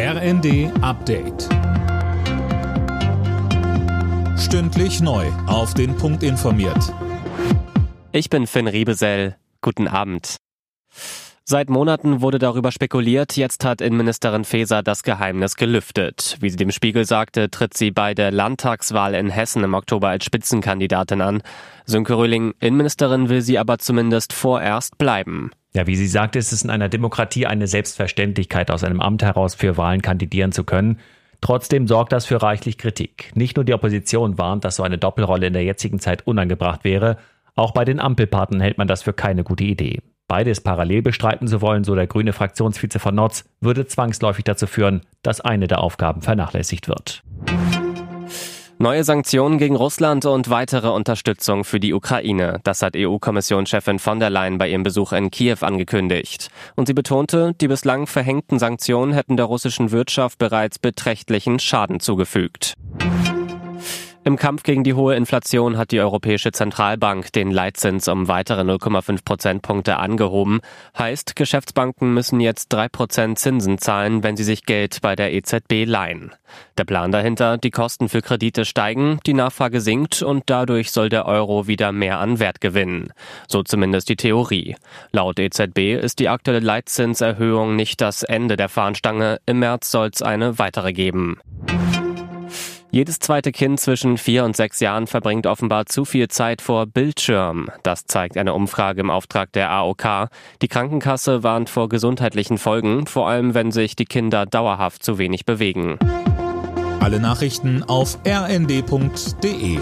RND Update. Stündlich neu. Auf den Punkt informiert. Ich bin Finn Riebesell. Guten Abend. Seit Monaten wurde darüber spekuliert, jetzt hat Innenministerin Faeser das Geheimnis gelüftet. Wie sie dem Spiegel sagte, tritt sie bei der Landtagswahl in Hessen im Oktober als Spitzenkandidatin an. Sönke Röhling, Innenministerin will sie aber zumindest vorerst bleiben. Ja, wie sie sagte, ist es in einer Demokratie eine Selbstverständlichkeit, aus einem Amt heraus für Wahlen kandidieren zu können. Trotzdem sorgt das für reichlich Kritik. Nicht nur die Opposition warnt, dass so eine Doppelrolle in der jetzigen Zeit unangebracht wäre, auch bei den Ampelpartnern hält man das für keine gute Idee. Beides parallel bestreiten zu wollen, so der grüne Fraktionsvize von Notz, würde zwangsläufig dazu führen, dass eine der Aufgaben vernachlässigt wird. Neue Sanktionen gegen Russland und weitere Unterstützung für die Ukraine. Das hat EU-Kommissionschefin von der Leyen bei ihrem Besuch in Kiew angekündigt. Und sie betonte, die bislang verhängten Sanktionen hätten der russischen Wirtschaft bereits beträchtlichen Schaden zugefügt. Im Kampf gegen die hohe Inflation hat die Europäische Zentralbank den Leitzins um weitere 0,5 Prozentpunkte angehoben. Heißt, Geschäftsbanken müssen jetzt drei Prozent Zinsen zahlen, wenn sie sich Geld bei der EZB leihen. Der Plan dahinter, die Kosten für Kredite steigen, die Nachfrage sinkt und dadurch soll der Euro wieder mehr an Wert gewinnen. So zumindest die Theorie. Laut EZB ist die aktuelle Leitzinserhöhung nicht das Ende der Fahnenstange. Im März soll es eine weitere geben. Jedes zweite Kind zwischen vier und sechs Jahren verbringt offenbar zu viel Zeit vor Bildschirm. Das zeigt eine Umfrage im Auftrag der AOK. Die Krankenkasse warnt vor gesundheitlichen Folgen, vor allem wenn sich die Kinder dauerhaft zu wenig bewegen. Alle Nachrichten auf rnd.de